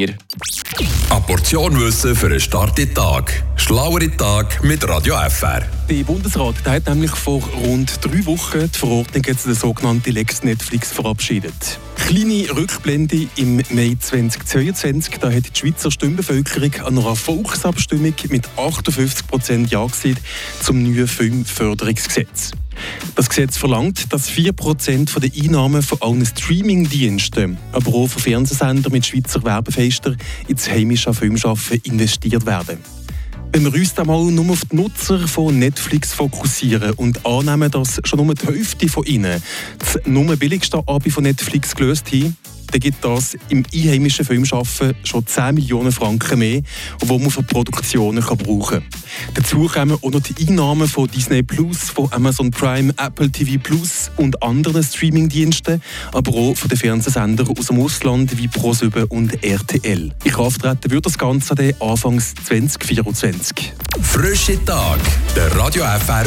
Eine Portion Wissen für einen starken Tag. Schlauere Tag mit Radio FR. Der Bundesrat der hat nämlich vor rund drei Wochen die Verordnung zu der sogenannten Lex Netflix verabschiedet. Kleine Rückblende im Mai 2022, da hat die Schweizer Stimmbevölkerung an einer Volksabstimmung mit 58 Prozent Ja gesagt zum neuen Filmförderungsgesetz. Das Gesetz verlangt, dass 4% der Einnahmen von allen Streamingdiensten, aber auch von Fernsehsendern mit Schweizer Werbefenstern ins heimische Filmschaffen investiert werden. Wenn wir uns einmal nur auf die Nutzer von Netflix fokussieren und annehmen, dass schon nur die Hälfte von ihnen das nur billigste Abi von Netflix gelöst haben, dann gibt das im einheimischen Filmschaffen schon 10 Millionen Franken mehr, die man für Produktionen kann brauchen kann. Dazu kommen auch noch die Einnahmen von Disney Plus, von Amazon Prime, Apple TV Plus und anderen Streamingdiensten, aber auch von den Fernsehsendern aus dem Ausland wie ProSieben und RTL. Ich auftreten wird das Ganze dann Anfangs 2024. Frische Tag, der Radio FR